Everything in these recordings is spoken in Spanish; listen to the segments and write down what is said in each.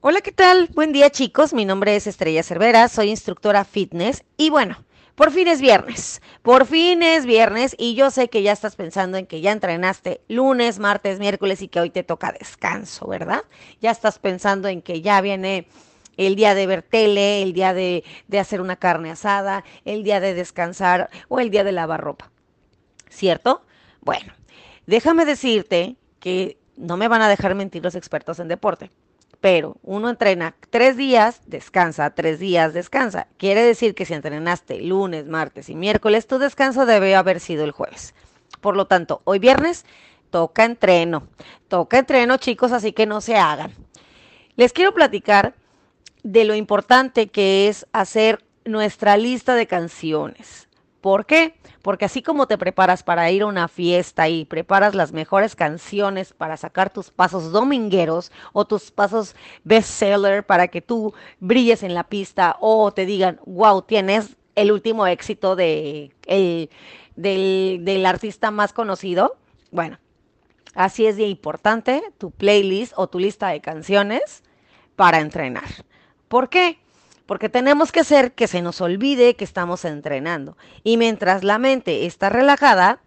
Hola, ¿qué tal? Buen día chicos, mi nombre es Estrella Cervera, soy instructora fitness y bueno, por fin es viernes, por fin es viernes y yo sé que ya estás pensando en que ya entrenaste lunes, martes, miércoles y que hoy te toca descanso, ¿verdad? Ya estás pensando en que ya viene el día de ver tele, el día de, de hacer una carne asada, el día de descansar o el día de lavar ropa, ¿cierto? Bueno, déjame decirte que no me van a dejar mentir los expertos en deporte pero uno entrena tres días, descansa, tres días, descansa. Quiere decir que si entrenaste lunes, martes y miércoles, tu descanso debe haber sido el jueves. Por lo tanto, hoy viernes toca entreno. Toca entreno, chicos, así que no se hagan. Les quiero platicar de lo importante que es hacer nuestra lista de canciones. ¿Por qué? Porque así como te preparas para ir a una fiesta y preparas las mejores canciones para sacar tus pasos domingueros o tus pasos bestseller para que tú brilles en la pista o te digan, wow, tienes el último éxito de, del, del artista más conocido. Bueno, así es de importante tu playlist o tu lista de canciones para entrenar. ¿Por qué? Porque tenemos que hacer que se nos olvide que estamos entrenando. Y mientras la mente está relajada,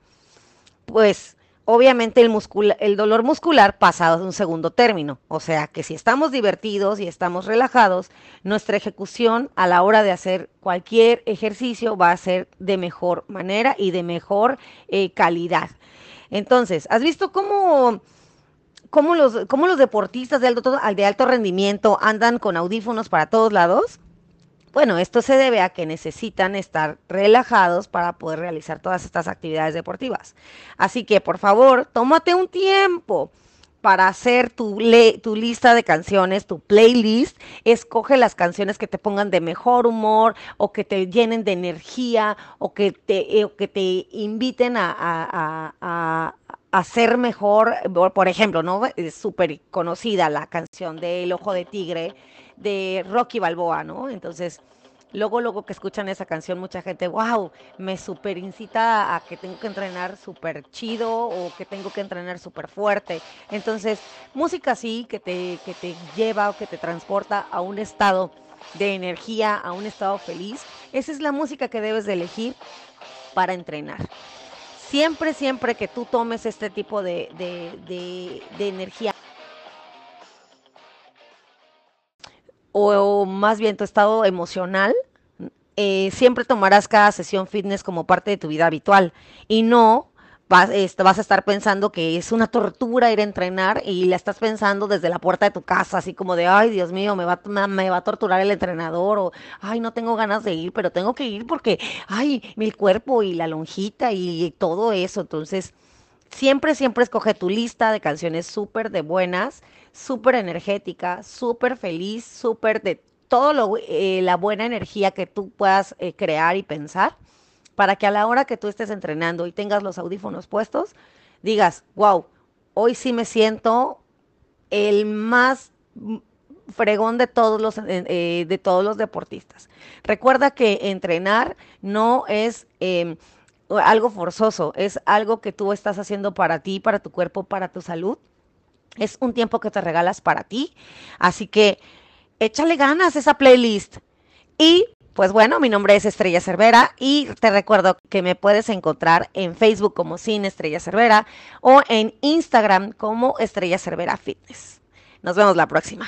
pues obviamente el, dolor muscular pasa a un segundo término. O sea que si estamos divertidos y estamos relajados, nuestra ejecución a la hora de hacer cualquier ejercicio va a ser de mejor manera y de mejor eh, calidad. Entonces, ¿has visto cómo cómo los, cómo los deportistas de alto, de alto rendimiento andan con audífonos para todos lados? Bueno, esto se debe a que necesitan estar relajados para poder realizar todas estas actividades deportivas. Así que, por favor, tómate un tiempo para hacer tu, tu, lista de canciones, tu playlist. Escoge las canciones que te pongan de mejor humor o que te llenen de energía o que te, eh, que te inviten a, ser mejor. Por ejemplo, ¿no? Es súper conocida la canción de El Ojo de Tigre de Rocky Balboa, ¿no? Entonces, luego, luego que escuchan esa canción, mucha gente, wow, me super incita a que tengo que entrenar súper chido o que tengo que entrenar súper fuerte. Entonces, música así que te, que te lleva o que te transporta a un estado de energía, a un estado feliz, esa es la música que debes de elegir para entrenar. Siempre, siempre que tú tomes este tipo de, de, de energía o, más bien tu estado emocional, eh, siempre tomarás cada sesión fitness como parte de tu vida habitual. Y no vas, vas, a estar pensando que es una tortura ir a entrenar y la estás pensando desde la puerta de tu casa, así como de, ay, Dios mío, me va, me va a torturar el entrenador o, ay, no tengo ganas de ir, pero tengo que ir porque, ay, mi cuerpo y la lonjita y todo eso. Entonces, Siempre, siempre escoge tu lista de canciones súper de buenas, súper energética, súper feliz, súper de todo lo, eh, la buena energía que tú puedas eh, crear y pensar para que a la hora que tú estés entrenando y tengas los audífonos puestos, digas, wow, hoy sí me siento el más fregón de todos los eh, de todos los deportistas. Recuerda que entrenar no es em, algo forzoso, es algo que tú estás haciendo para ti, para tu cuerpo, para tu salud. Es un tiempo que te regalas para ti. Así que échale ganas esa playlist. Y pues bueno, mi nombre es Estrella Cervera y te recuerdo que me puedes encontrar en Facebook como Sin Estrella Cervera o en Instagram como Estrella Cervera Fitness. Nos vemos la próxima.